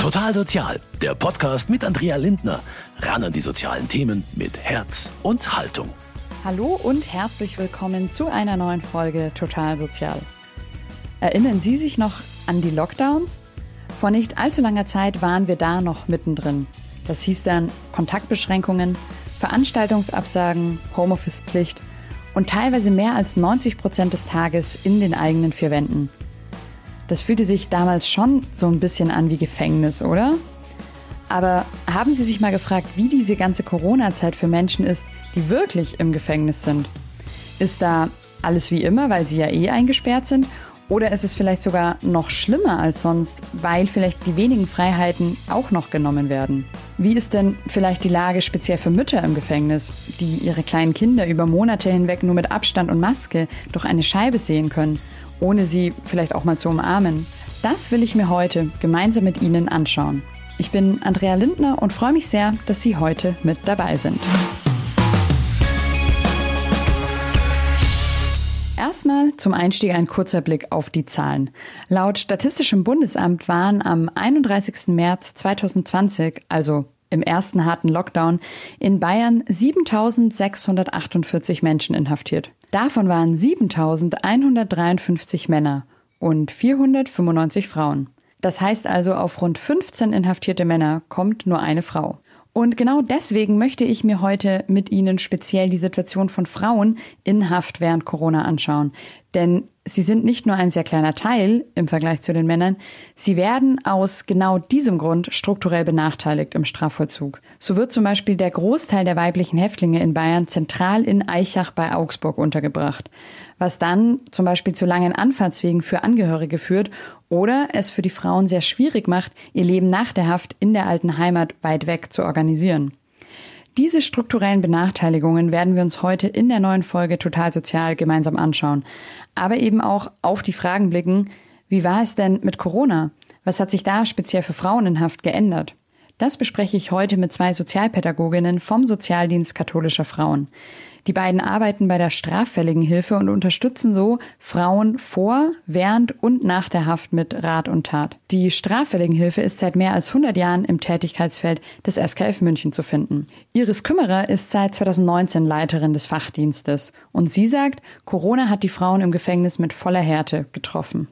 Total Sozial, der Podcast mit Andrea Lindner. Ran an die sozialen Themen mit Herz und Haltung. Hallo und herzlich willkommen zu einer neuen Folge Total Sozial. Erinnern Sie sich noch an die Lockdowns? Vor nicht allzu langer Zeit waren wir da noch mittendrin. Das hieß dann Kontaktbeschränkungen, Veranstaltungsabsagen, Homeoffice-Pflicht und teilweise mehr als 90 Prozent des Tages in den eigenen vier Wänden. Das fühlte sich damals schon so ein bisschen an wie Gefängnis, oder? Aber haben Sie sich mal gefragt, wie diese ganze Corona-Zeit für Menschen ist, die wirklich im Gefängnis sind? Ist da alles wie immer, weil sie ja eh eingesperrt sind? Oder ist es vielleicht sogar noch schlimmer als sonst, weil vielleicht die wenigen Freiheiten auch noch genommen werden? Wie ist denn vielleicht die Lage speziell für Mütter im Gefängnis, die ihre kleinen Kinder über Monate hinweg nur mit Abstand und Maske durch eine Scheibe sehen können ohne sie vielleicht auch mal zu umarmen? Das will ich mir heute gemeinsam mit Ihnen anschauen. Ich bin Andrea Lindner und freue mich sehr, dass Sie heute mit dabei sind. Erstmal zum Einstieg ein kurzer Blick auf die Zahlen. Laut Statistischem Bundesamt waren am 31. März 2020, also im ersten harten Lockdown, in Bayern 7648 Menschen inhaftiert. Davon waren 7153 Männer und 495 Frauen. Das heißt also, auf rund 15 inhaftierte Männer kommt nur eine Frau. Und genau deswegen möchte ich mir heute mit Ihnen speziell die Situation von Frauen in Haft während Corona anschauen. Denn sie sind nicht nur ein sehr kleiner Teil im Vergleich zu den Männern, sie werden aus genau diesem Grund strukturell benachteiligt im Strafvollzug. So wird zum Beispiel der Großteil der weiblichen Häftlinge in Bayern zentral in Eichach bei Augsburg untergebracht, was dann zum Beispiel zu langen Anfahrtswegen für Angehörige führt oder es für die Frauen sehr schwierig macht, ihr Leben nach der Haft in der alten Heimat weit weg zu organisieren. Diese strukturellen Benachteiligungen werden wir uns heute in der neuen Folge Total Sozial gemeinsam anschauen. Aber eben auch auf die Fragen blicken, wie war es denn mit Corona? Was hat sich da speziell für Frauen in Haft geändert? Das bespreche ich heute mit zwei Sozialpädagoginnen vom Sozialdienst katholischer Frauen. Die beiden arbeiten bei der straffälligen Hilfe und unterstützen so Frauen vor, während und nach der Haft mit Rat und Tat. Die straffälligen Hilfe ist seit mehr als 100 Jahren im Tätigkeitsfeld des SKF München zu finden. Iris Kümmerer ist seit 2019 Leiterin des Fachdienstes und sie sagt, Corona hat die Frauen im Gefängnis mit voller Härte getroffen.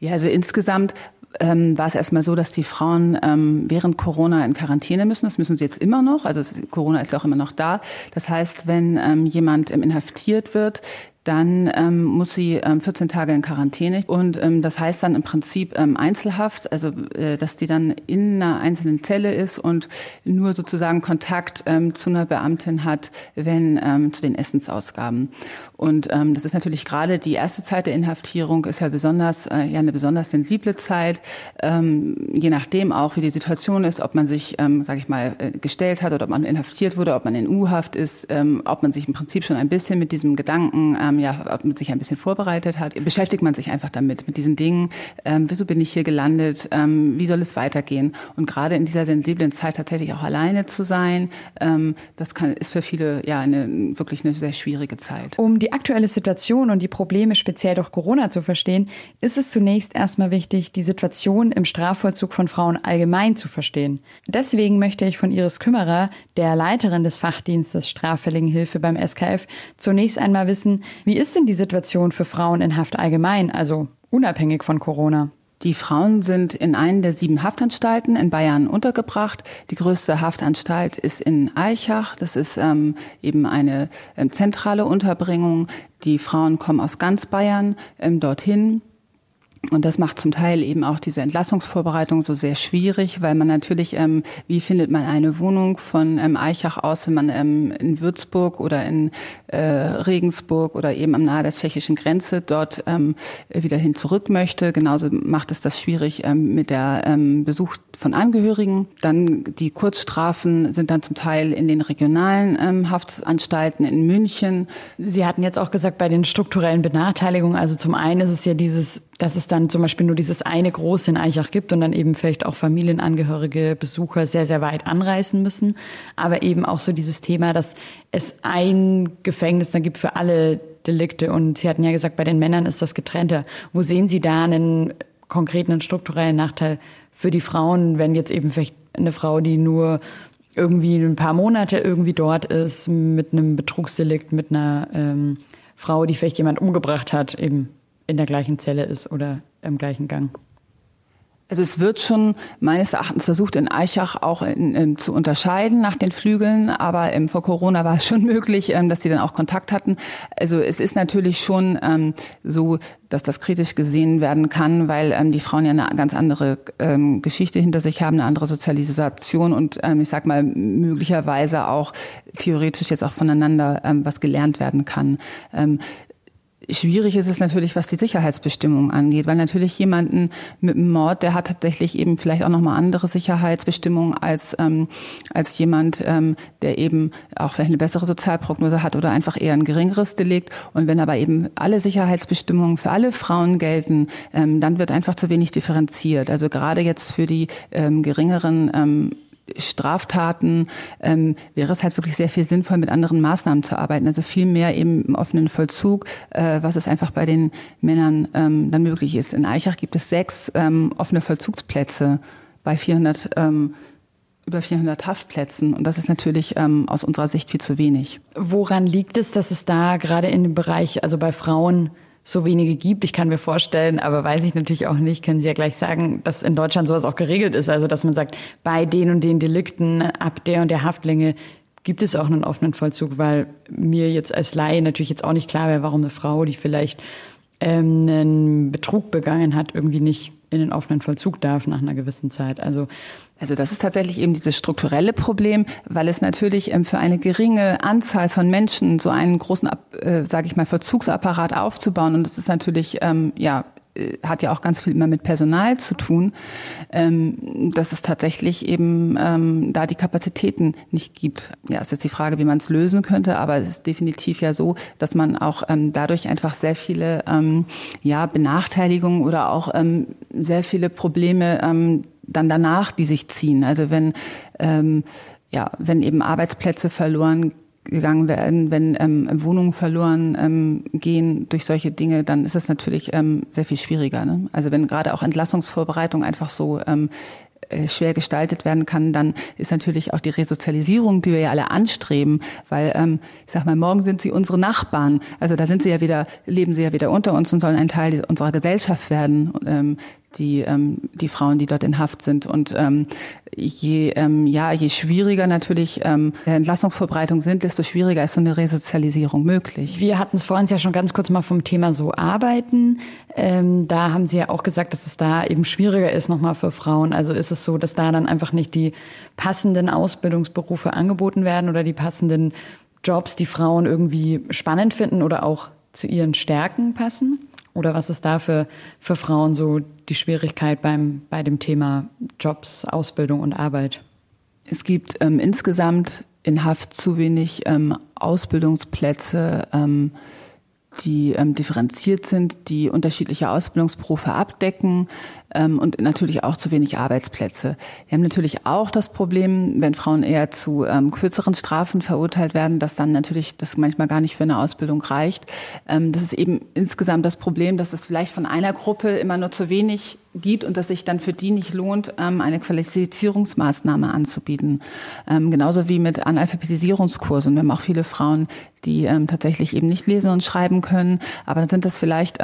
Ja, also insgesamt ähm, war es erstmal so, dass die Frauen ähm, während Corona in Quarantäne müssen. Das müssen sie jetzt immer noch. Also Corona ist auch immer noch da. Das heißt, wenn ähm, jemand ähm, inhaftiert wird, dann ähm, muss sie ähm, 14 Tage in Quarantäne. Und ähm, das heißt dann im Prinzip ähm, Einzelhaft, also äh, dass die dann in einer einzelnen Zelle ist und nur sozusagen Kontakt ähm, zu einer Beamtin hat, wenn ähm, zu den Essensausgaben. Und ähm, das ist natürlich gerade die erste Zeit der Inhaftierung ist ja besonders äh, ja eine besonders sensible Zeit, ähm, je nachdem auch wie die Situation ist, ob man sich, ähm, sage ich mal, äh, gestellt hat oder ob man inhaftiert wurde, ob man in U-Haft ist, ähm, ob man sich im Prinzip schon ein bisschen mit diesem Gedanken ähm, ja sich ein bisschen vorbereitet hat, beschäftigt man sich einfach damit, mit diesen Dingen. Ähm, wieso bin ich hier gelandet? Ähm, wie soll es weitergehen? Und gerade in dieser sensiblen Zeit tatsächlich auch alleine zu sein, ähm, das kann, ist für viele ja eine, wirklich eine sehr schwierige Zeit. Um die aktuelle Situation und die Probleme speziell durch Corona zu verstehen, ist es zunächst erstmal wichtig, die Situation im Strafvollzug von Frauen allgemein zu verstehen. Deswegen möchte ich von Iris Kümmerer, der Leiterin des Fachdienstes Straffälligen Hilfe beim SKF, zunächst einmal wissen, wie ist denn die Situation für Frauen in Haft allgemein, also unabhängig von Corona? Die Frauen sind in einen der sieben Haftanstalten in Bayern untergebracht. Die größte Haftanstalt ist in Eichach. Das ist ähm, eben eine ähm, zentrale Unterbringung. Die Frauen kommen aus ganz Bayern ähm, dorthin. Und das macht zum Teil eben auch diese Entlassungsvorbereitung so sehr schwierig, weil man natürlich, ähm, wie findet man eine Wohnung von ähm, Eichach aus, wenn man ähm, in Würzburg oder in äh, Regensburg oder eben am nahe der tschechischen Grenze dort ähm, wieder hin zurück möchte. Genauso macht es das schwierig ähm, mit der ähm, Besuch von Angehörigen. Dann die Kurzstrafen sind dann zum Teil in den regionalen ähm, Haftanstalten in München. Sie hatten jetzt auch gesagt, bei den strukturellen Benachteiligungen, also zum einen ist es ja dieses dass es dann zum Beispiel nur dieses eine große in Eichach gibt und dann eben vielleicht auch Familienangehörige, Besucher sehr, sehr weit anreisen müssen. Aber eben auch so dieses Thema, dass es ein Gefängnis dann gibt für alle Delikte. Und Sie hatten ja gesagt, bei den Männern ist das getrennter. Wo sehen Sie da einen konkret einen strukturellen Nachteil für die Frauen, wenn jetzt eben vielleicht eine Frau, die nur irgendwie ein paar Monate irgendwie dort ist, mit einem Betrugsdelikt, mit einer ähm, Frau, die vielleicht jemand umgebracht hat, eben in der gleichen Zelle ist oder im gleichen Gang. Also es wird schon meines Erachtens versucht, in Eichach auch in, in, zu unterscheiden nach den Flügeln, aber ähm, vor Corona war es schon möglich, ähm, dass sie dann auch Kontakt hatten. Also es ist natürlich schon ähm, so, dass das kritisch gesehen werden kann, weil ähm, die Frauen ja eine ganz andere ähm, Geschichte hinter sich haben, eine andere Sozialisation und ähm, ich sag mal möglicherweise auch theoretisch jetzt auch voneinander ähm, was gelernt werden kann. Ähm, Schwierig ist es natürlich, was die Sicherheitsbestimmungen angeht, weil natürlich jemanden mit einem Mord, der hat tatsächlich eben vielleicht auch nochmal andere Sicherheitsbestimmungen als, ähm, als jemand, ähm, der eben auch vielleicht eine bessere Sozialprognose hat oder einfach eher ein geringeres Delikt. Und wenn aber eben alle Sicherheitsbestimmungen für alle Frauen gelten, ähm, dann wird einfach zu wenig differenziert. Also gerade jetzt für die ähm, geringeren ähm, Straftaten ähm, wäre es halt wirklich sehr viel sinnvoll, mit anderen Maßnahmen zu arbeiten. Also viel mehr eben im offenen Vollzug, äh, was es einfach bei den Männern ähm, dann möglich ist. In Eichach gibt es sechs ähm, offene Vollzugsplätze bei 400 ähm, über 400 Haftplätzen. Und das ist natürlich ähm, aus unserer Sicht viel zu wenig. Woran liegt es, dass es da gerade in dem Bereich, also bei Frauen, so wenige gibt. Ich kann mir vorstellen, aber weiß ich natürlich auch nicht, können Sie ja gleich sagen, dass in Deutschland sowas auch geregelt ist. Also, dass man sagt, bei den und den Delikten ab der und der Haftlänge gibt es auch einen offenen Vollzug, weil mir jetzt als Laie natürlich jetzt auch nicht klar wäre, warum eine Frau, die vielleicht ähm, einen Betrug begangen hat, irgendwie nicht in den offenen Vollzug darf nach einer gewissen Zeit. Also also das ist tatsächlich eben dieses strukturelle Problem, weil es natürlich ähm, für eine geringe Anzahl von Menschen so einen großen, äh, sage ich mal, Verzugsapparat aufzubauen und das ist natürlich ähm, ja hat ja auch ganz viel immer mit Personal zu tun, ähm, dass es tatsächlich eben ähm, da die Kapazitäten nicht gibt. Ja, ist jetzt die Frage, wie man es lösen könnte, aber es ist definitiv ja so, dass man auch ähm, dadurch einfach sehr viele ähm, ja, Benachteiligungen oder auch ähm, sehr viele Probleme ähm, dann danach, die sich ziehen. Also wenn ähm, ja, wenn eben Arbeitsplätze verloren gegangen werden, wenn ähm, Wohnungen verloren ähm, gehen durch solche Dinge, dann ist es natürlich ähm, sehr viel schwieriger. Ne? Also wenn gerade auch Entlassungsvorbereitung einfach so ähm, äh, schwer gestaltet werden kann, dann ist natürlich auch die Resozialisierung, die wir ja alle anstreben, weil ähm, ich sag mal, morgen sind sie unsere Nachbarn. Also da sind sie ja wieder, leben sie ja wieder unter uns und sollen ein Teil unserer Gesellschaft werden. Ähm, die, ähm, die Frauen, die dort in Haft sind. Und ähm, je, ähm, ja, je schwieriger natürlich ähm, Entlassungsvorbereitungen sind, desto schwieriger ist so eine Resozialisierung möglich. Wir hatten es vorhin ja schon ganz kurz mal vom Thema so Arbeiten. Ähm, da haben Sie ja auch gesagt, dass es da eben schwieriger ist nochmal für Frauen. Also ist es so, dass da dann einfach nicht die passenden Ausbildungsberufe angeboten werden oder die passenden Jobs, die Frauen irgendwie spannend finden oder auch zu ihren Stärken passen? Oder was ist da für, für Frauen so die Schwierigkeit beim, bei dem Thema Jobs, Ausbildung und Arbeit? Es gibt ähm, insgesamt in Haft zu wenig ähm, Ausbildungsplätze, ähm, die ähm, differenziert sind, die unterschiedliche Ausbildungsberufe abdecken ähm, und natürlich auch zu wenig Arbeitsplätze. Wir haben natürlich auch das Problem, wenn Frauen eher zu ähm, kürzeren Strafen verurteilt werden, dass dann natürlich das manchmal gar nicht für eine Ausbildung reicht. Ähm, das ist eben insgesamt das Problem, dass es vielleicht von einer Gruppe immer nur zu wenig gibt und dass sich dann für die nicht lohnt, ähm, eine Qualifizierungsmaßnahme anzubieten. Ähm, genauso wie mit Analphabetisierungskursen. Wir haben auch viele Frauen, die ähm, tatsächlich eben nicht lesen und schreiben können, aber dann sind das vielleicht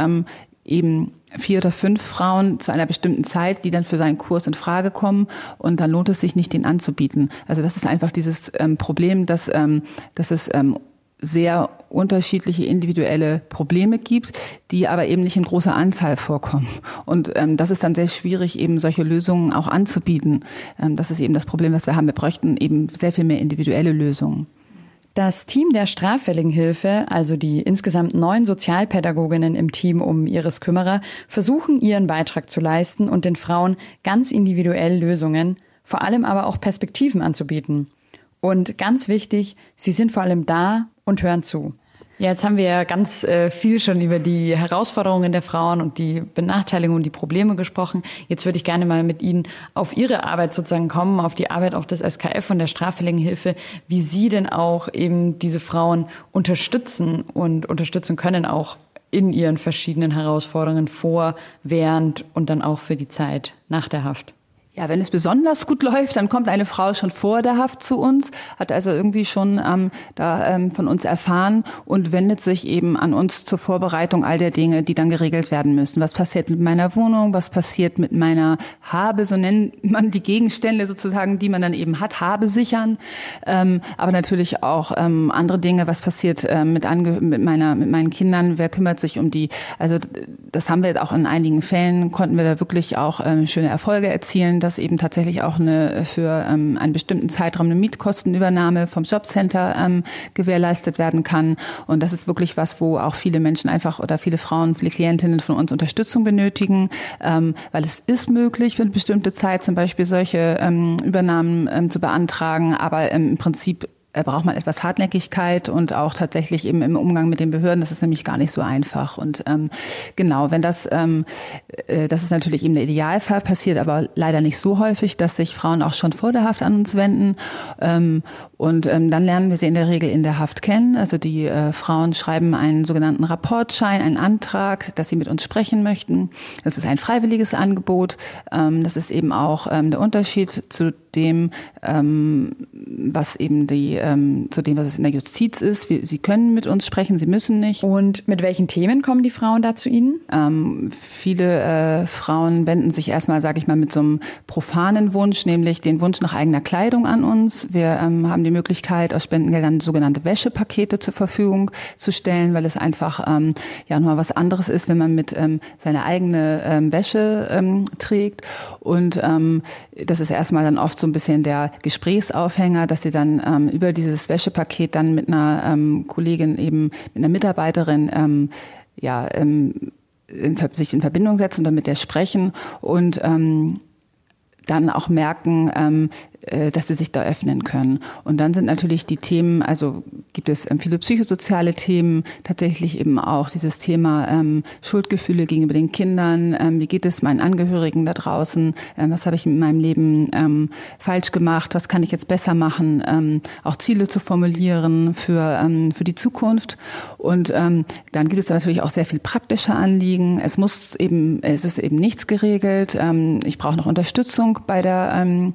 eben vier oder fünf Frauen zu einer bestimmten Zeit, die dann für seinen Kurs in Frage kommen und dann lohnt es sich nicht, den anzubieten. Also das ist einfach dieses ähm, Problem, dass, ähm, dass es ähm, sehr unterschiedliche individuelle Probleme gibt, die aber eben nicht in großer Anzahl vorkommen. Und ähm, das ist dann sehr schwierig, eben solche Lösungen auch anzubieten. Ähm, das ist eben das Problem, was wir haben. Wir bräuchten eben sehr viel mehr individuelle Lösungen. Das Team der straffälligen Hilfe, also die insgesamt neun Sozialpädagoginnen im Team um Ihres Kümmerer, versuchen ihren Beitrag zu leisten und den Frauen ganz individuell Lösungen, vor allem aber auch Perspektiven anzubieten. Und ganz wichtig, sie sind vor allem da und hören zu. Ja, jetzt haben wir ja ganz äh, viel schon über die Herausforderungen der Frauen und die Benachteiligungen und die Probleme gesprochen. Jetzt würde ich gerne mal mit Ihnen auf Ihre Arbeit sozusagen kommen, auf die Arbeit auch des SKF und der Straffälligen Hilfe, wie Sie denn auch eben diese Frauen unterstützen und unterstützen können, auch in ihren verschiedenen Herausforderungen vor, während und dann auch für die Zeit nach der Haft? Ja, wenn es besonders gut läuft, dann kommt eine Frau schon vor der Haft zu uns, hat also irgendwie schon ähm, da ähm, von uns erfahren und wendet sich eben an uns zur Vorbereitung all der Dinge, die dann geregelt werden müssen. Was passiert mit meiner Wohnung? Was passiert mit meiner Habe? So nennt man die Gegenstände sozusagen, die man dann eben hat, Habe sichern. Ähm, aber natürlich auch ähm, andere Dinge. Was passiert äh, mit, Ange mit meiner, mit meinen Kindern? Wer kümmert sich um die? Also das haben wir jetzt auch in einigen Fällen konnten wir da wirklich auch ähm, schöne Erfolge erzielen dass eben tatsächlich auch eine für ähm, einen bestimmten Zeitraum eine Mietkostenübernahme vom Jobcenter ähm, gewährleistet werden kann. Und das ist wirklich was, wo auch viele Menschen einfach oder viele Frauen, viele Klientinnen von uns Unterstützung benötigen, ähm, weil es ist möglich für eine bestimmte Zeit zum Beispiel solche ähm, Übernahmen ähm, zu beantragen, aber ähm, im Prinzip braucht man etwas Hartnäckigkeit und auch tatsächlich eben im Umgang mit den Behörden. Das ist nämlich gar nicht so einfach. Und ähm, genau, wenn das, ähm, äh, das ist natürlich eben der Idealfall passiert, aber leider nicht so häufig, dass sich Frauen auch schon vor der Haft an uns wenden. Ähm, und ähm, dann lernen wir sie in der Regel in der Haft kennen. Also die äh, Frauen schreiben einen sogenannten Rapportschein, einen Antrag, dass sie mit uns sprechen möchten. Das ist ein freiwilliges Angebot. Ähm, das ist eben auch ähm, der Unterschied zu dem, ähm, was eben die, ähm, zu dem, was es in der Justiz ist. Wir, sie können mit uns sprechen, sie müssen nicht. Und mit welchen Themen kommen die Frauen da zu Ihnen? Ähm, viele äh, Frauen wenden sich erstmal, sage ich mal, mit so einem profanen Wunsch, nämlich den Wunsch nach eigener Kleidung an uns. Wir ähm, haben die Möglichkeit, aus Spendengeldern sogenannte Wäschepakete zur Verfügung zu stellen, weil es einfach ähm, ja nochmal was anderes ist, wenn man mit ähm, seine eigene ähm, Wäsche ähm, trägt. Und ähm, das ist erstmal dann oft so ein bisschen der Gesprächsaufhänger, dass sie dann ähm, über dieses Wäschepaket dann mit einer ähm, Kollegin eben, mit einer Mitarbeiterin, ähm, ja, ähm, in, sich in Verbindung setzen und mit der sprechen und ähm, dann auch merken, ähm, äh, dass sie sich da öffnen können. Und dann sind natürlich die Themen, also gibt es ähm, viele psychosoziale Themen, tatsächlich eben auch dieses Thema ähm, Schuldgefühle gegenüber den Kindern, ähm, wie geht es meinen Angehörigen da draußen, ähm, was habe ich in meinem Leben ähm, falsch gemacht, was kann ich jetzt besser machen, ähm, auch Ziele zu formulieren für, ähm, für die Zukunft. Und ähm, dann gibt es natürlich auch sehr viel praktische Anliegen. Es muss eben, es ist eben nichts geregelt. Ähm, ich brauche noch Unterstützung bei der ähm,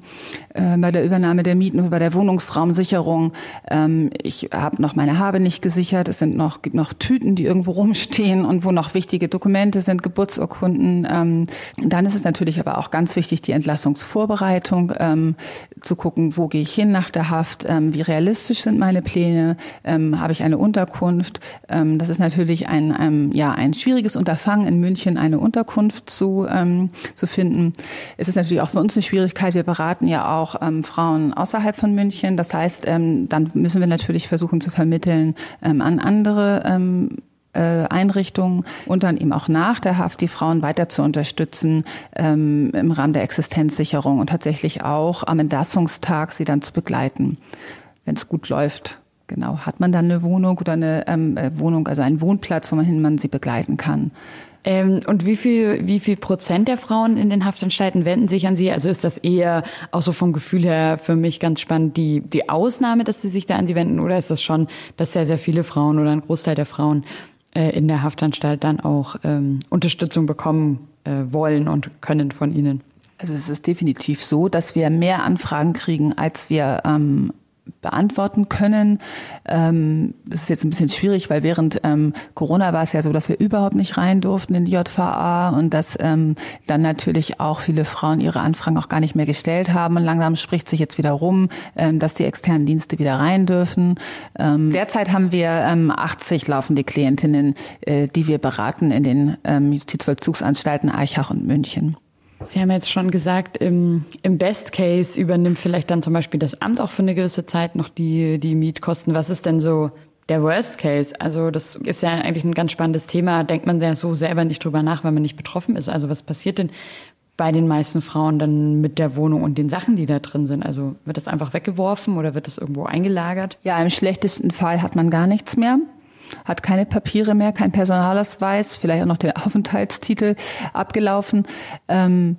äh, bei der Übernahme der Mieten bei der Wohnungsraumsicherung. Ähm, ich habe noch meine Habe nicht gesichert. Es sind noch, gibt noch Tüten, die irgendwo rumstehen und wo noch wichtige Dokumente sind, Geburtsurkunden. Ähm, dann ist es natürlich aber auch ganz wichtig, die Entlassungsvorbereitung, ähm, zu gucken, wo gehe ich hin nach der Haft, ähm, wie realistisch sind meine Pläne, ähm, habe ich eine Unterkunft. Ähm, das ist natürlich ein, ähm, ja, ein schwieriges Unterfangen in München, eine Unterkunft zu, ähm, zu finden. Es ist natürlich auch für uns eine Schwierigkeit. Wir beraten ja auch ähm, Frauen außerhalb von München. Das heißt, ähm, dann müssen wir natürlich versuchen zu vermitteln ähm, an andere ähm, äh, Einrichtungen und dann eben auch nach der Haft die Frauen weiter zu unterstützen ähm, im Rahmen der Existenzsicherung und tatsächlich auch am Entlassungstag sie dann zu begleiten, wenn es gut läuft. Genau, hat man dann eine Wohnung oder eine ähm, äh, Wohnung, also einen Wohnplatz, wo man hin man sie begleiten kann. Ähm, und wie viel, wie viel Prozent der Frauen in den Haftanstalten wenden sich an Sie? Also ist das eher auch so vom Gefühl her für mich ganz spannend die, die Ausnahme, dass sie sich da an Sie wenden? Oder ist das schon, dass sehr, sehr viele Frauen oder ein Großteil der Frauen äh, in der Haftanstalt dann auch ähm, Unterstützung bekommen äh, wollen und können von Ihnen? Also es ist definitiv so, dass wir mehr Anfragen kriegen, als wir ähm, beantworten können. Ähm, das ist jetzt ein bisschen schwierig, weil während ähm, Corona war es ja so, dass wir überhaupt nicht rein durften in die JVA und dass ähm, dann natürlich auch viele Frauen ihre Anfragen auch gar nicht mehr gestellt haben. Und langsam spricht sich jetzt wieder rum, ähm, dass die externen Dienste wieder rein dürfen. Ähm, derzeit haben wir ähm, 80 laufende Klientinnen, äh, die wir beraten in den ähm, Justizvollzugsanstalten Eichach und München. Sie haben jetzt schon gesagt, im, im Best Case übernimmt vielleicht dann zum Beispiel das Amt auch für eine gewisse Zeit noch die, die Mietkosten. Was ist denn so der Worst Case? Also das ist ja eigentlich ein ganz spannendes Thema. Denkt man ja so selber nicht drüber nach, weil man nicht betroffen ist. Also was passiert denn bei den meisten Frauen dann mit der Wohnung und den Sachen, die da drin sind? Also wird das einfach weggeworfen oder wird das irgendwo eingelagert? Ja, im schlechtesten Fall hat man gar nichts mehr hat keine Papiere mehr, kein Personalausweis, vielleicht auch noch der Aufenthaltstitel abgelaufen. Ähm,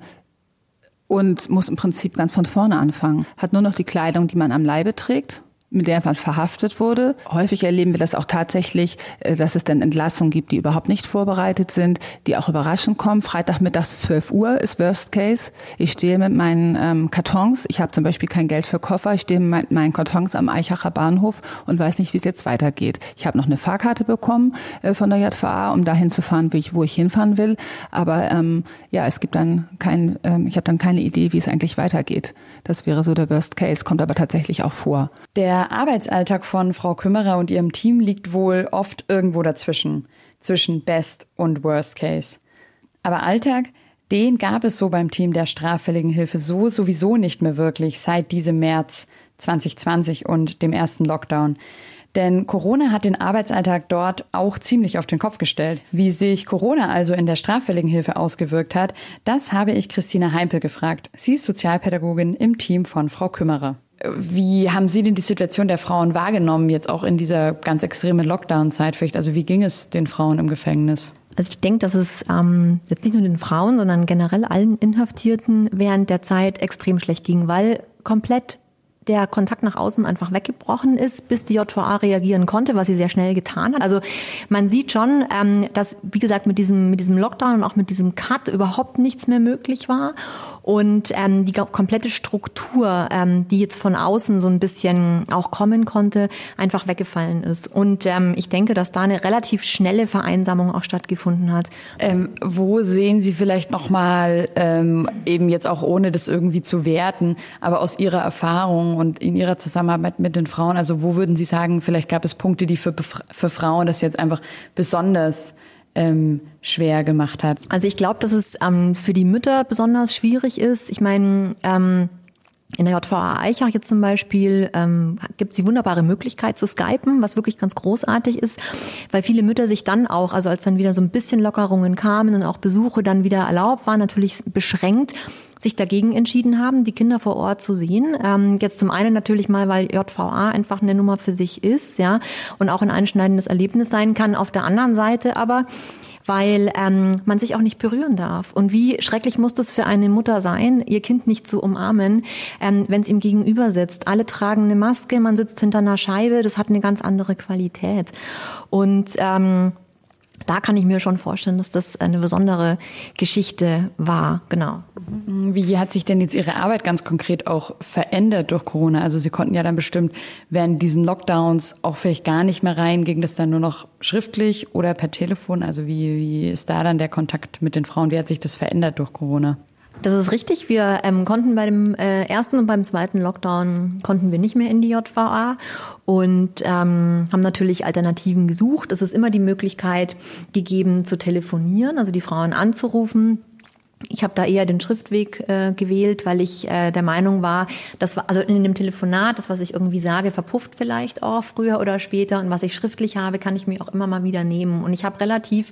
und muss im Prinzip ganz von vorne anfangen. Hat nur noch die Kleidung, die man am Leibe trägt, mit der man verhaftet wurde. Häufig erleben wir das auch tatsächlich, äh, dass es dann Entlassungen gibt, die überhaupt nicht vorbereitet sind, die auch überraschend kommen. Freitagmittags 12 Uhr ist Worst Case. Ich stehe mit meinen ähm, Kartons. Ich habe zum Beispiel kein Geld für Koffer. Ich stehe mit meinen Kartons am Eichacher Bahnhof und weiß nicht, wie es jetzt weitergeht. Ich habe noch eine Fahrkarte bekommen äh, von der JVA, um dahin zu fahren, wo ich, wo ich hinfahren will. Aber ähm, ja, es gibt dann kein, ähm, ich habe dann keine Idee, wie es eigentlich weitergeht. Das wäre so der Worst Case, kommt aber tatsächlich auch vor. Der Arbeitsalltag von Frau Kümmerer und ihrem Team liegt wohl oft irgendwo dazwischen, zwischen Best und Worst Case. Aber Alltag, den gab es so beim Team der straffälligen Hilfe so sowieso nicht mehr wirklich seit diesem März 2020 und dem ersten Lockdown. Denn Corona hat den Arbeitsalltag dort auch ziemlich auf den Kopf gestellt. Wie sich Corona also in der straffälligen Hilfe ausgewirkt hat, das habe ich Christina Heimpel gefragt. Sie ist Sozialpädagogin im Team von Frau Kümmerer. Wie haben Sie denn die Situation der Frauen wahrgenommen, jetzt auch in dieser ganz extremen Lockdown-Zeit vielleicht? Also wie ging es den Frauen im Gefängnis? Also ich denke, dass es ähm, jetzt nicht nur den Frauen, sondern generell allen Inhaftierten während der Zeit extrem schlecht ging, weil komplett der Kontakt nach außen einfach weggebrochen ist, bis die JVA reagieren konnte, was sie sehr schnell getan hat. Also man sieht schon, ähm, dass, wie gesagt, mit diesem, mit diesem Lockdown und auch mit diesem Cut überhaupt nichts mehr möglich war. Und ähm, die komplette Struktur, ähm, die jetzt von außen so ein bisschen auch kommen konnte, einfach weggefallen ist. Und ähm, ich denke, dass da eine relativ schnelle Vereinsamung auch stattgefunden hat. Ähm, wo sehen Sie vielleicht nochmal, ähm, eben jetzt auch ohne das irgendwie zu werten, aber aus Ihrer Erfahrung und in Ihrer Zusammenarbeit mit den Frauen, also wo würden Sie sagen, vielleicht gab es Punkte, die für, für Frauen das jetzt einfach besonders ähm, schwer gemacht hat? Also ich glaube, dass es ähm, für die Mütter besonders schwierig ist. Ich meine, ähm, in der JVA Eichach jetzt zum Beispiel ähm, gibt es die wunderbare Möglichkeit zu skypen, was wirklich ganz großartig ist, weil viele Mütter sich dann auch, also als dann wieder so ein bisschen Lockerungen kamen und auch Besuche dann wieder erlaubt waren, natürlich beschränkt, sich dagegen entschieden haben, die Kinder vor Ort zu sehen. Ähm, jetzt zum einen natürlich mal, weil JVA einfach eine Nummer für sich ist, ja, und auch ein einschneidendes Erlebnis sein kann. Auf der anderen Seite aber weil ähm, man sich auch nicht berühren darf. Und wie schrecklich muss das für eine Mutter sein, ihr Kind nicht zu umarmen, ähm, wenn es ihm gegenüber sitzt. Alle tragen eine Maske, man sitzt hinter einer Scheibe, das hat eine ganz andere Qualität. Und ähm, da kann ich mir schon vorstellen, dass das eine besondere Geschichte war. Genau. Wie hat sich denn jetzt Ihre Arbeit ganz konkret auch verändert durch Corona? Also Sie konnten ja dann bestimmt während diesen Lockdowns auch vielleicht gar nicht mehr rein. Ging das dann nur noch schriftlich oder per Telefon? Also wie, wie ist da dann der Kontakt mit den Frauen? Wie hat sich das verändert durch Corona? Das ist richtig. Wir ähm, konnten bei dem äh, ersten und beim zweiten Lockdown konnten wir nicht mehr in die JVA und ähm, haben natürlich Alternativen gesucht. Es ist immer die Möglichkeit gegeben zu telefonieren, also die Frauen anzurufen. Ich habe da eher den Schriftweg äh, gewählt, weil ich äh, der Meinung war, dass also in dem Telefonat, das was ich irgendwie sage, verpufft vielleicht auch früher oder später und was ich schriftlich habe, kann ich mir auch immer mal wieder nehmen. Und ich habe relativ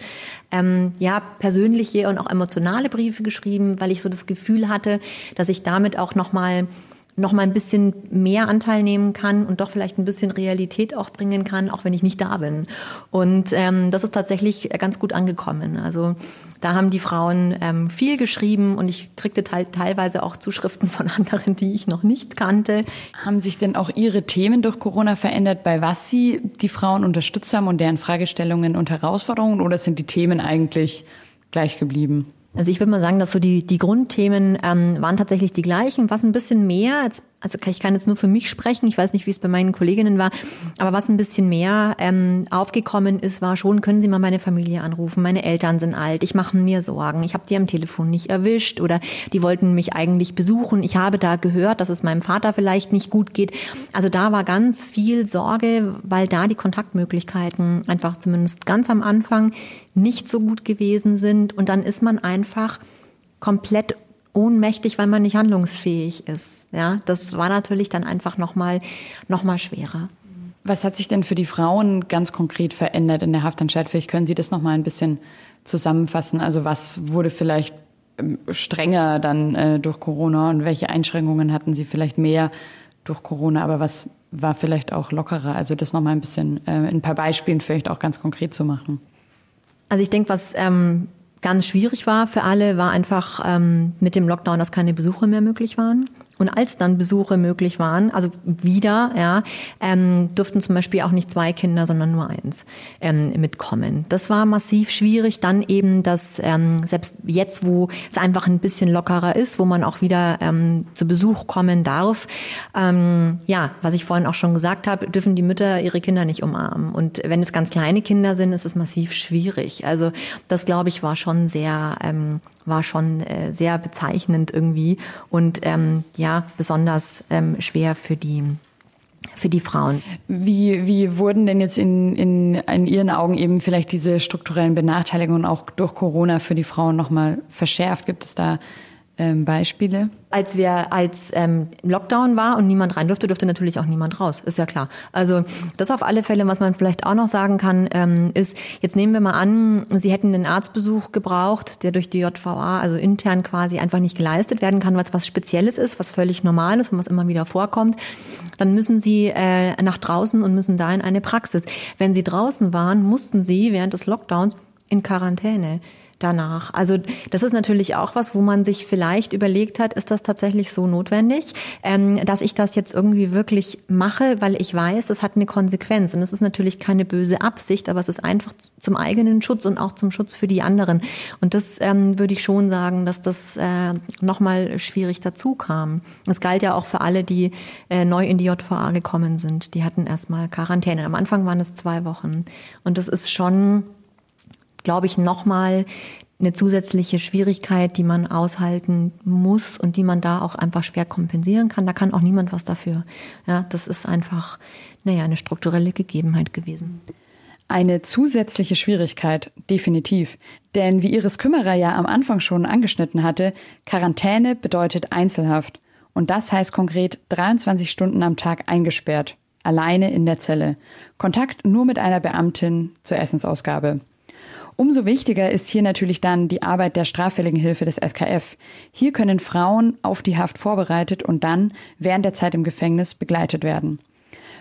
ähm, ja persönliche und auch emotionale Briefe geschrieben, weil ich so das Gefühl hatte, dass ich damit auch noch mal noch mal ein bisschen mehr Anteil nehmen kann und doch vielleicht ein bisschen Realität auch bringen kann, auch wenn ich nicht da bin. Und ähm, das ist tatsächlich ganz gut angekommen. Also da haben die Frauen ähm, viel geschrieben und ich kriegte te teilweise auch Zuschriften von anderen, die ich noch nicht kannte. Haben sich denn auch Ihre Themen durch Corona verändert, bei was Sie die Frauen unterstützt haben und deren Fragestellungen und Herausforderungen oder sind die Themen eigentlich gleich geblieben? Also ich würde mal sagen, dass so die, die Grundthemen ähm, waren tatsächlich die gleichen. Was ein bisschen mehr, als, also ich kann jetzt nur für mich sprechen, ich weiß nicht, wie es bei meinen Kolleginnen war, aber was ein bisschen mehr ähm, aufgekommen ist, war schon, können Sie mal meine Familie anrufen, meine Eltern sind alt, ich mache mir Sorgen, ich habe die am Telefon nicht erwischt oder die wollten mich eigentlich besuchen, ich habe da gehört, dass es meinem Vater vielleicht nicht gut geht. Also da war ganz viel Sorge, weil da die Kontaktmöglichkeiten einfach zumindest ganz am Anfang nicht so gut gewesen sind. Und dann ist man einfach komplett ohnmächtig, weil man nicht handlungsfähig ist. Ja, das war natürlich dann einfach noch mal, noch mal schwerer. Was hat sich denn für die Frauen ganz konkret verändert in der Haftanstalt? Vielleicht können Sie das noch mal ein bisschen zusammenfassen. Also was wurde vielleicht ähm, strenger dann äh, durch Corona und welche Einschränkungen hatten Sie vielleicht mehr durch Corona? Aber was war vielleicht auch lockerer? Also das noch mal ein bisschen äh, in ein paar Beispielen vielleicht auch ganz konkret zu machen. Also ich denke, was ähm, ganz schwierig war für alle, war einfach ähm, mit dem Lockdown, dass keine Besuche mehr möglich waren. Und als dann Besuche möglich waren, also wieder, ja, ähm, durften zum Beispiel auch nicht zwei Kinder, sondern nur eins ähm, mitkommen. Das war massiv schwierig. Dann eben, dass ähm, selbst jetzt, wo es einfach ein bisschen lockerer ist, wo man auch wieder ähm, zu Besuch kommen darf, ähm, ja, was ich vorhin auch schon gesagt habe, dürfen die Mütter ihre Kinder nicht umarmen. Und wenn es ganz kleine Kinder sind, ist es massiv schwierig. Also das, glaube ich, war schon sehr, ähm, war schon äh, sehr bezeichnend irgendwie und ähm, ja, besonders ähm, schwer für die für die Frauen. Wie, wie wurden denn jetzt in, in, in Ihren Augen eben vielleicht diese strukturellen Benachteiligungen auch durch Corona für die Frauen nochmal verschärft? Gibt es da ähm, Beispiele? Als wir als ähm, Lockdown war und niemand rein durfte, durfte natürlich auch niemand raus. Ist ja klar. Also das auf alle Fälle, was man vielleicht auch noch sagen kann, ähm, ist, jetzt nehmen wir mal an, Sie hätten einen Arztbesuch gebraucht, der durch die JVA, also intern quasi einfach nicht geleistet werden kann, weil es was Spezielles ist, was völlig normal ist und was immer wieder vorkommt. Dann müssen Sie äh, nach draußen und müssen da in eine Praxis. Wenn Sie draußen waren, mussten Sie während des Lockdowns in Quarantäne danach. Also das ist natürlich auch was, wo man sich vielleicht überlegt hat, ist das tatsächlich so notwendig, ähm, dass ich das jetzt irgendwie wirklich mache, weil ich weiß, es hat eine Konsequenz. Und es ist natürlich keine böse Absicht, aber es ist einfach zum eigenen Schutz und auch zum Schutz für die anderen. Und das ähm, würde ich schon sagen, dass das äh, nochmal schwierig dazu kam. Es galt ja auch für alle, die äh, neu in die JVA gekommen sind. Die hatten erstmal Quarantäne. Am Anfang waren es zwei Wochen. Und das ist schon glaube ich, nochmal eine zusätzliche Schwierigkeit, die man aushalten muss und die man da auch einfach schwer kompensieren kann. Da kann auch niemand was dafür. Ja, das ist einfach, naja, eine strukturelle Gegebenheit gewesen. Eine zusätzliche Schwierigkeit, definitiv. Denn wie Iris Kümmerer ja am Anfang schon angeschnitten hatte, Quarantäne bedeutet Einzelhaft. Und das heißt konkret 23 Stunden am Tag eingesperrt. Alleine in der Zelle. Kontakt nur mit einer Beamtin zur Essensausgabe. Umso wichtiger ist hier natürlich dann die Arbeit der straffälligen Hilfe des SKF. Hier können Frauen auf die Haft vorbereitet und dann während der Zeit im Gefängnis begleitet werden.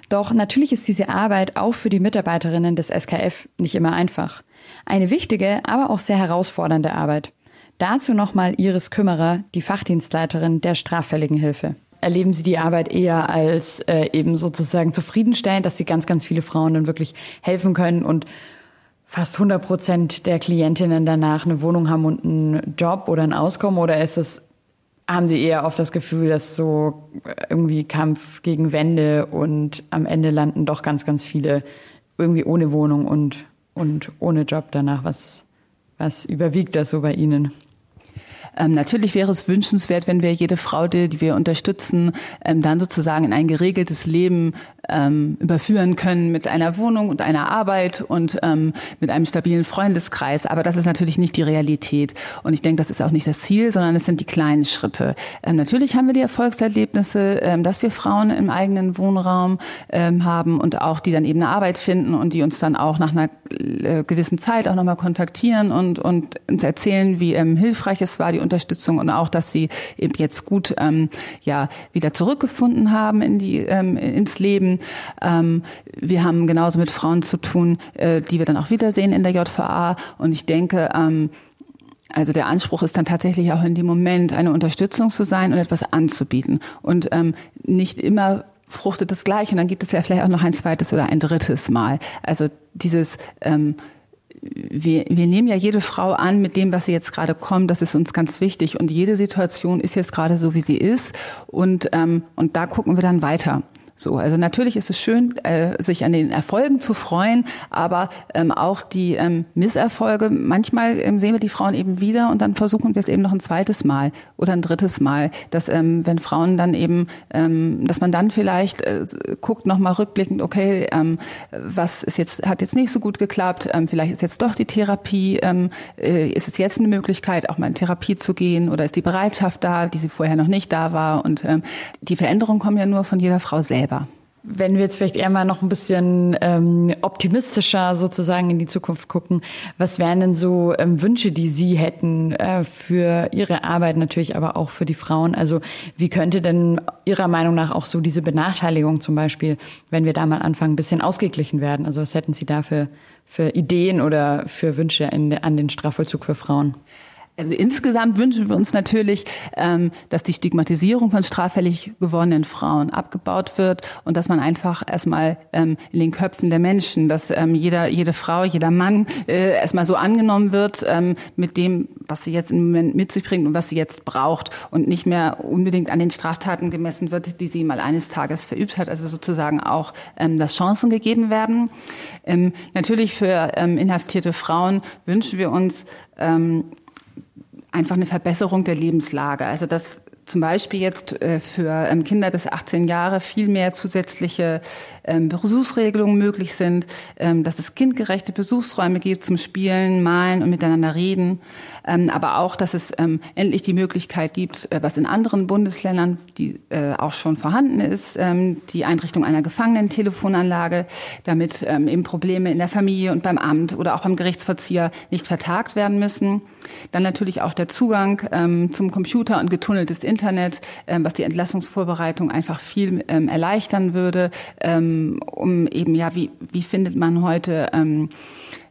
Doch natürlich ist diese Arbeit auch für die Mitarbeiterinnen des SKF nicht immer einfach. Eine wichtige, aber auch sehr herausfordernde Arbeit. Dazu nochmal Iris Kümmerer, die Fachdienstleiterin der straffälligen Hilfe. Erleben Sie die Arbeit eher als äh, eben sozusagen zufriedenstellend, dass Sie ganz, ganz viele Frauen dann wirklich helfen können und fast 100 Prozent der Klientinnen danach eine Wohnung haben und einen Job oder ein Auskommen? Oder ist es, haben Sie eher oft das Gefühl, dass so irgendwie Kampf gegen Wände und am Ende landen doch ganz, ganz viele irgendwie ohne Wohnung und, und ohne Job danach? Was, was überwiegt das so bei Ihnen? Ähm, natürlich wäre es wünschenswert, wenn wir jede Frau, die, die wir unterstützen, ähm, dann sozusagen in ein geregeltes Leben ähm, überführen können mit einer Wohnung und einer Arbeit und ähm, mit einem stabilen Freundeskreis. Aber das ist natürlich nicht die Realität. Und ich denke, das ist auch nicht das Ziel, sondern es sind die kleinen Schritte. Ähm, natürlich haben wir die Erfolgserlebnisse, ähm, dass wir Frauen im eigenen Wohnraum ähm, haben und auch die dann eben eine Arbeit finden und die uns dann auch nach einer äh, gewissen Zeit auch nochmal kontaktieren und, und uns erzählen, wie ähm, hilfreich es war, die Unterstützung und auch, dass sie eben jetzt gut ähm, ja wieder zurückgefunden haben in die ähm, ins Leben. Ähm, wir haben genauso mit Frauen zu tun, äh, die wir dann auch wiedersehen in der JVA. Und ich denke, ähm, also der Anspruch ist dann tatsächlich auch in dem Moment eine Unterstützung zu sein und etwas anzubieten und ähm, nicht immer fruchtet das gleich und dann gibt es ja vielleicht auch noch ein zweites oder ein drittes Mal. Also dieses ähm, wir, wir nehmen ja jede Frau an mit dem, was sie jetzt gerade kommt. Das ist uns ganz wichtig. Und jede Situation ist jetzt gerade so, wie sie ist. Und, ähm, und da gucken wir dann weiter. So, also natürlich ist es schön, äh, sich an den Erfolgen zu freuen, aber ähm, auch die ähm, Misserfolge, manchmal ähm, sehen wir die Frauen eben wieder und dann versuchen wir es eben noch ein zweites Mal oder ein drittes Mal, dass ähm, wenn Frauen dann eben, ähm, dass man dann vielleicht äh, guckt nochmal rückblickend, okay, ähm, was ist jetzt, hat jetzt nicht so gut geklappt, ähm, vielleicht ist jetzt doch die Therapie, ähm, äh, ist es jetzt eine Möglichkeit, auch mal in Therapie zu gehen oder ist die Bereitschaft da, die sie vorher noch nicht da war? Und ähm, die Veränderungen kommen ja nur von jeder Frau selbst selber. Wenn wir jetzt vielleicht eher mal noch ein bisschen ähm, optimistischer sozusagen in die Zukunft gucken, was wären denn so ähm, Wünsche, die Sie hätten äh, für Ihre Arbeit natürlich, aber auch für die Frauen? Also wie könnte denn Ihrer Meinung nach auch so diese Benachteiligung zum Beispiel, wenn wir da mal anfangen, ein bisschen ausgeglichen werden? Also was hätten Sie da für, für Ideen oder für Wünsche in, an den Strafvollzug für Frauen? Also insgesamt wünschen wir uns natürlich, ähm, dass die Stigmatisierung von straffällig gewordenen Frauen abgebaut wird und dass man einfach erstmal ähm, in den Köpfen der Menschen, dass ähm, jeder, jede Frau, jeder Mann äh, erstmal so angenommen wird mit dem, was sie jetzt im Moment mit sich bringt und was sie jetzt braucht und nicht mehr unbedingt an den Straftaten gemessen wird, die sie mal eines Tages verübt hat. Also sozusagen auch, dass Chancen gegeben werden. Natürlich für inhaftierte Frauen wünschen wir uns, einfach eine Verbesserung der Lebenslage. Also dass zum Beispiel jetzt äh, für ähm, Kinder bis 18 Jahre viel mehr zusätzliche ähm, Besuchsregelungen möglich sind, ähm, dass es kindgerechte Besuchsräume gibt zum Spielen, Malen und miteinander reden, aber auch, dass es endlich die Möglichkeit gibt, äh, was in anderen Bundesländern, die äh, auch schon vorhanden ist, die Einrichtung einer Gefangenentelefonanlage, damit eben Probleme in der Familie und beim Amt oder auch beim Gerichtsvollzieher nicht vertagt werden müssen. Dann natürlich auch der Zugang ähm, zum Computer und getunneltes Internet, ähm, was die Entlassungsvorbereitung einfach viel ähm, erleichtern würde, ähm, um eben, ja, wie, wie findet man heute ähm, ähm,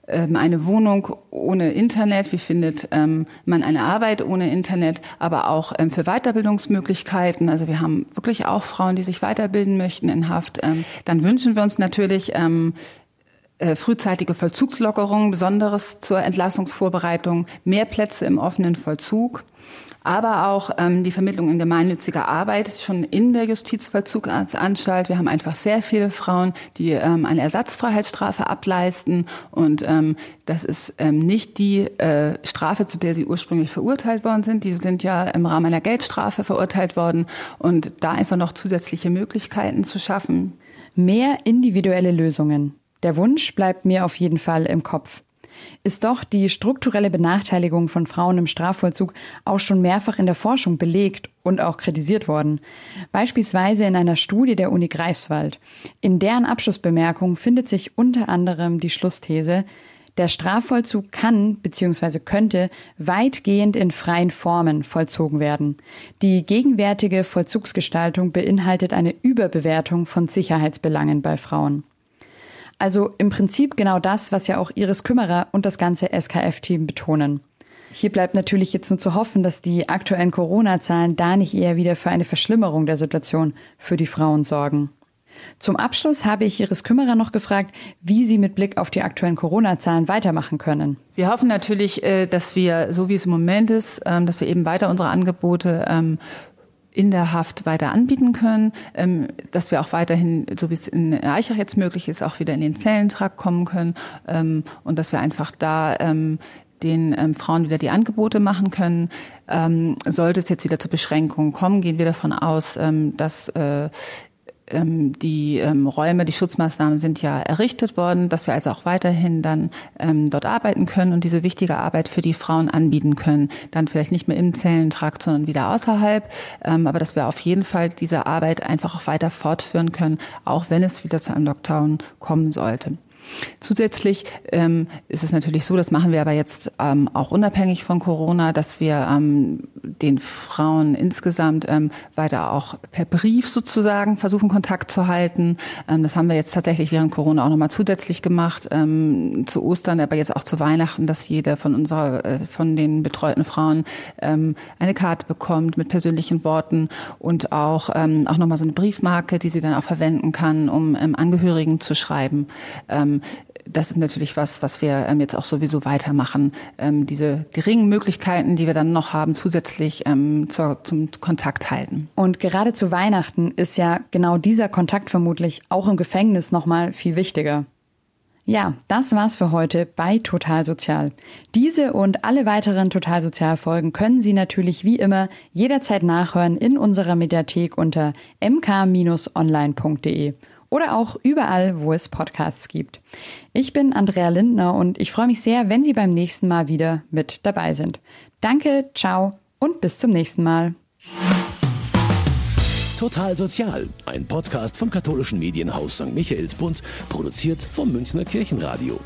eine Wohnung ohne Internet, wie findet ähm, man eine Arbeit ohne Internet, aber auch ähm, für Weiterbildungsmöglichkeiten. Also wir haben wirklich auch Frauen, die sich weiterbilden möchten in Haft. Ähm, dann wünschen wir uns natürlich ähm, äh, frühzeitige Vollzugslockerung, besonderes zur Entlassungsvorbereitung, mehr Plätze im offenen Vollzug, aber auch ähm, die Vermittlung in gemeinnütziger Arbeit schon in der Justizvollzugsanstalt. Wir haben einfach sehr viele Frauen, die ähm, eine Ersatzfreiheitsstrafe ableisten und ähm, das ist ähm, nicht die äh, Strafe, zu der sie ursprünglich verurteilt worden sind. Die sind ja im Rahmen einer Geldstrafe verurteilt worden und da einfach noch zusätzliche Möglichkeiten zu schaffen. Mehr individuelle Lösungen. Der Wunsch bleibt mir auf jeden Fall im Kopf. Ist doch die strukturelle Benachteiligung von Frauen im Strafvollzug auch schon mehrfach in der Forschung belegt und auch kritisiert worden. Beispielsweise in einer Studie der Uni Greifswald. In deren Abschlussbemerkung findet sich unter anderem die Schlussthese, der Strafvollzug kann bzw. könnte weitgehend in freien Formen vollzogen werden. Die gegenwärtige Vollzugsgestaltung beinhaltet eine Überbewertung von Sicherheitsbelangen bei Frauen. Also im Prinzip genau das, was ja auch Iris Kümmerer und das ganze SKF-Team betonen. Hier bleibt natürlich jetzt nur zu hoffen, dass die aktuellen Corona-Zahlen da nicht eher wieder für eine Verschlimmerung der Situation für die Frauen sorgen. Zum Abschluss habe ich Iris Kümmerer noch gefragt, wie sie mit Blick auf die aktuellen Corona-Zahlen weitermachen können. Wir hoffen natürlich, äh, dass wir, so wie es im Moment ist, ähm, dass wir eben weiter unsere Angebote ähm, in der Haft weiter anbieten können, ähm, dass wir auch weiterhin, so wie es in Eichach jetzt möglich ist, auch wieder in den Zellentrakt kommen können ähm, und dass wir einfach da ähm, den ähm, Frauen wieder die Angebote machen können. Ähm, sollte es jetzt wieder zur Beschränkung kommen, gehen wir davon aus, ähm, dass äh, die ähm, Räume, die Schutzmaßnahmen sind ja errichtet worden, dass wir also auch weiterhin dann ähm, dort arbeiten können und diese wichtige Arbeit für die Frauen anbieten können. Dann vielleicht nicht mehr im Zellentrakt, sondern wieder außerhalb. Ähm, aber dass wir auf jeden Fall diese Arbeit einfach auch weiter fortführen können, auch wenn es wieder zu einem Lockdown kommen sollte. Zusätzlich ähm, ist es natürlich so, das machen wir aber jetzt ähm, auch unabhängig von Corona, dass wir ähm, den Frauen insgesamt ähm, weiter auch per Brief sozusagen versuchen, Kontakt zu halten. Ähm, das haben wir jetzt tatsächlich während Corona auch nochmal zusätzlich gemacht, ähm, zu Ostern, aber jetzt auch zu Weihnachten, dass jeder von unserer, äh, von den betreuten Frauen ähm, eine Karte bekommt mit persönlichen Worten und auch, ähm, auch nochmal so eine Briefmarke, die sie dann auch verwenden kann, um ähm, Angehörigen zu schreiben. Das ist natürlich was, was wir ähm, jetzt auch sowieso weitermachen. Ähm, diese geringen Möglichkeiten, die wir dann noch haben, zusätzlich ähm, zur, zum Kontakt halten. Und gerade zu Weihnachten ist ja genau dieser Kontakt vermutlich auch im Gefängnis nochmal viel wichtiger. Ja, das war's für heute bei Total Sozial. Diese und alle weiteren Total Sozial Folgen können Sie natürlich wie immer jederzeit nachhören in unserer Mediathek unter mk-online.de oder auch überall, wo es Podcasts gibt. Ich bin Andrea Lindner und ich freue mich sehr, wenn Sie beim nächsten Mal wieder mit dabei sind. Danke, ciao und bis zum nächsten Mal. Total Sozial, ein Podcast vom katholischen Medienhaus St. Michaelsbund, produziert vom Münchner Kirchenradio.